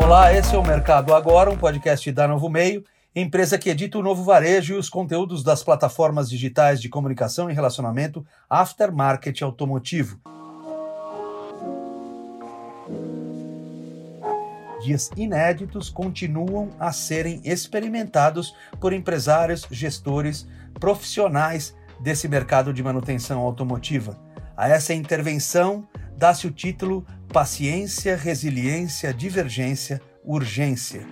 Olá, esse é o Mercado Agora, um podcast da Novo Meio, empresa que edita o novo varejo e os conteúdos das plataformas digitais de comunicação e relacionamento aftermarket automotivo. Dias inéditos continuam a serem experimentados por empresários, gestores, profissionais desse mercado de manutenção automotiva. A essa intervenção dá-se o título Paciência, Resiliência, Divergência, Urgência.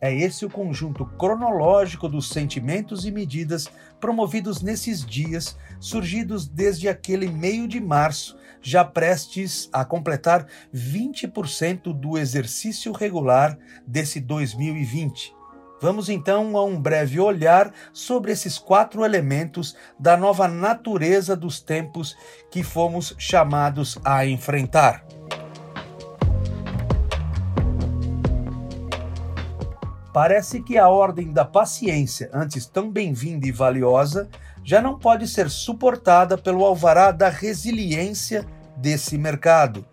É esse o conjunto cronológico dos sentimentos e medidas promovidos nesses dias, surgidos desde aquele meio de março, já prestes a completar 20% do exercício regular desse 2020. Vamos então a um breve olhar sobre esses quatro elementos da nova natureza dos tempos que fomos chamados a enfrentar. Parece que a ordem da paciência, antes tão bem-vinda e valiosa, já não pode ser suportada pelo alvará da resiliência desse mercado,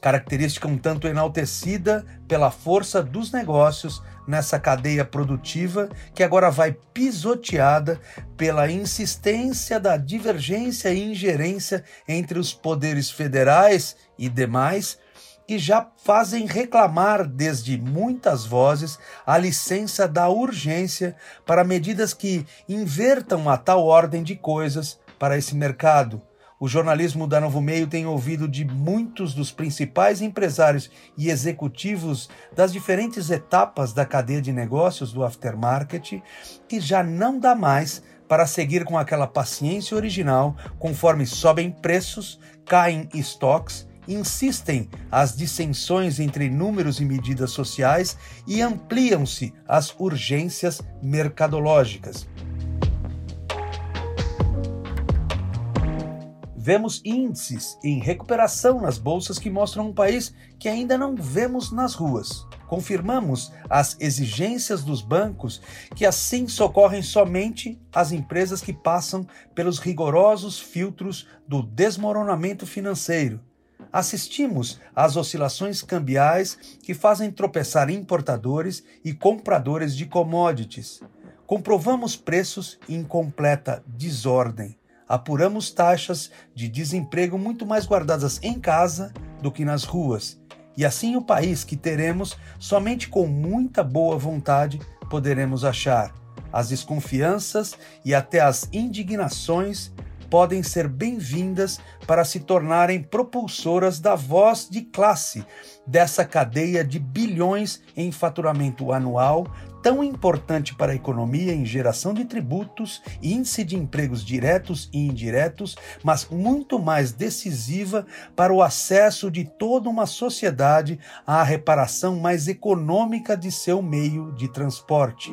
característica um tanto enaltecida pela força dos negócios nessa cadeia produtiva que agora vai pisoteada pela insistência da divergência e ingerência entre os poderes federais e demais que já fazem reclamar desde muitas vozes a licença da urgência para medidas que invertam a tal ordem de coisas para esse mercado o jornalismo da Novo Meio tem ouvido de muitos dos principais empresários e executivos das diferentes etapas da cadeia de negócios do aftermarket que já não dá mais para seguir com aquela paciência original conforme sobem preços, caem estoques insistem as dissensões entre números e medidas sociais e ampliam-se as urgências mercadológicas. Vemos índices em recuperação nas bolsas que mostram um país que ainda não vemos nas ruas. Confirmamos as exigências dos bancos que assim socorrem somente as empresas que passam pelos rigorosos filtros do desmoronamento financeiro. Assistimos às oscilações cambiais que fazem tropeçar importadores e compradores de commodities. Comprovamos preços em completa desordem apuramos taxas de desemprego muito mais guardadas em casa do que nas ruas. E assim o país que teremos, somente com muita boa vontade, poderemos achar. As desconfianças e até as indignações podem ser bem-vindas para se tornarem propulsoras da voz de classe dessa cadeia de bilhões em faturamento anual, tão importante para a economia em geração de tributos, índice de empregos diretos e indiretos, mas muito mais decisiva para o acesso de toda uma sociedade à reparação mais econômica de seu meio de transporte.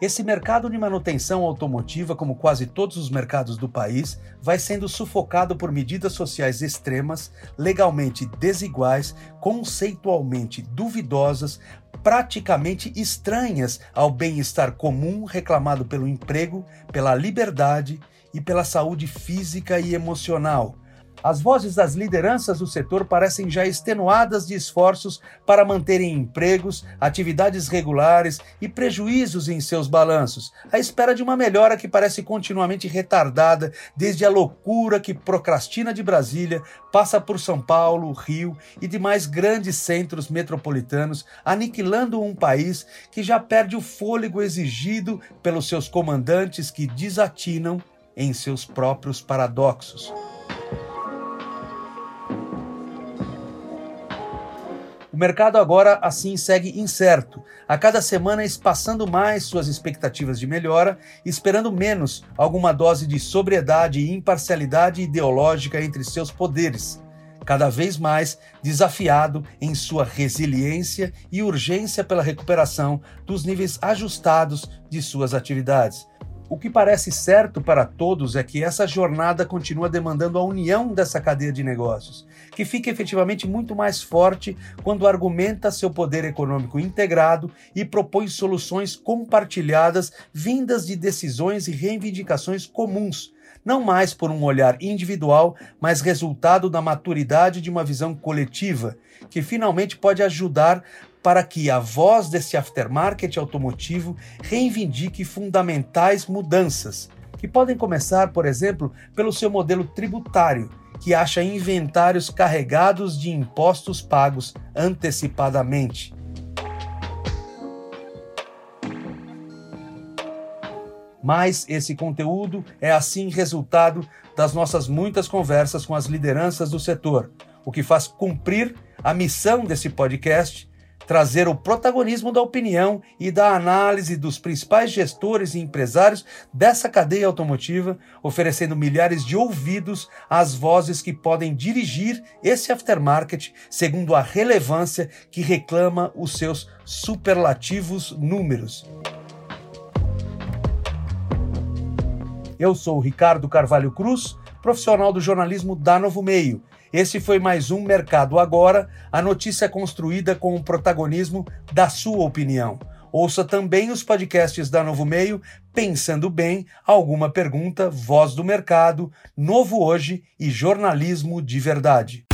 Esse mercado de manutenção automotiva, como quase todos os mercados do país, vai sendo sufocado por medidas sociais extremas, legalmente desiguais, conceitualmente duvidosas, praticamente estranhas ao bem-estar comum reclamado pelo emprego, pela liberdade e pela saúde física e emocional as vozes das lideranças do setor parecem já extenuadas de esforços para manterem empregos, atividades regulares e prejuízos em seus balanços, à espera de uma melhora que parece continuamente retardada desde a loucura que procrastina de Brasília, passa por São Paulo, Rio e demais grandes centros metropolitanos, aniquilando um país que já perde o fôlego exigido pelos seus comandantes que desatinam em seus próprios paradoxos. Mercado agora assim segue incerto, a cada semana espaçando mais suas expectativas de melhora, esperando menos alguma dose de sobriedade e imparcialidade ideológica entre seus poderes, cada vez mais desafiado em sua resiliência e urgência pela recuperação dos níveis ajustados de suas atividades. O que parece certo para todos é que essa jornada continua demandando a união dessa cadeia de negócios, que fica efetivamente muito mais forte quando argumenta seu poder econômico integrado e propõe soluções compartilhadas vindas de decisões e reivindicações comuns, não mais por um olhar individual, mas resultado da maturidade de uma visão coletiva, que finalmente pode ajudar para que a voz desse aftermarket automotivo reivindique fundamentais mudanças, que podem começar, por exemplo, pelo seu modelo tributário, que acha inventários carregados de impostos pagos antecipadamente. Mas esse conteúdo é assim resultado das nossas muitas conversas com as lideranças do setor, o que faz cumprir a missão desse podcast trazer o protagonismo da opinião e da análise dos principais gestores e empresários dessa cadeia automotiva, oferecendo milhares de ouvidos às vozes que podem dirigir esse aftermarket segundo a relevância que reclama os seus superlativos números. Eu sou o Ricardo Carvalho Cruz, profissional do jornalismo da Novo Meio esse foi mais um Mercado Agora, a notícia construída com o protagonismo da sua opinião. Ouça também os podcasts da Novo Meio, Pensando Bem, Alguma Pergunta, Voz do Mercado, Novo Hoje e Jornalismo de Verdade.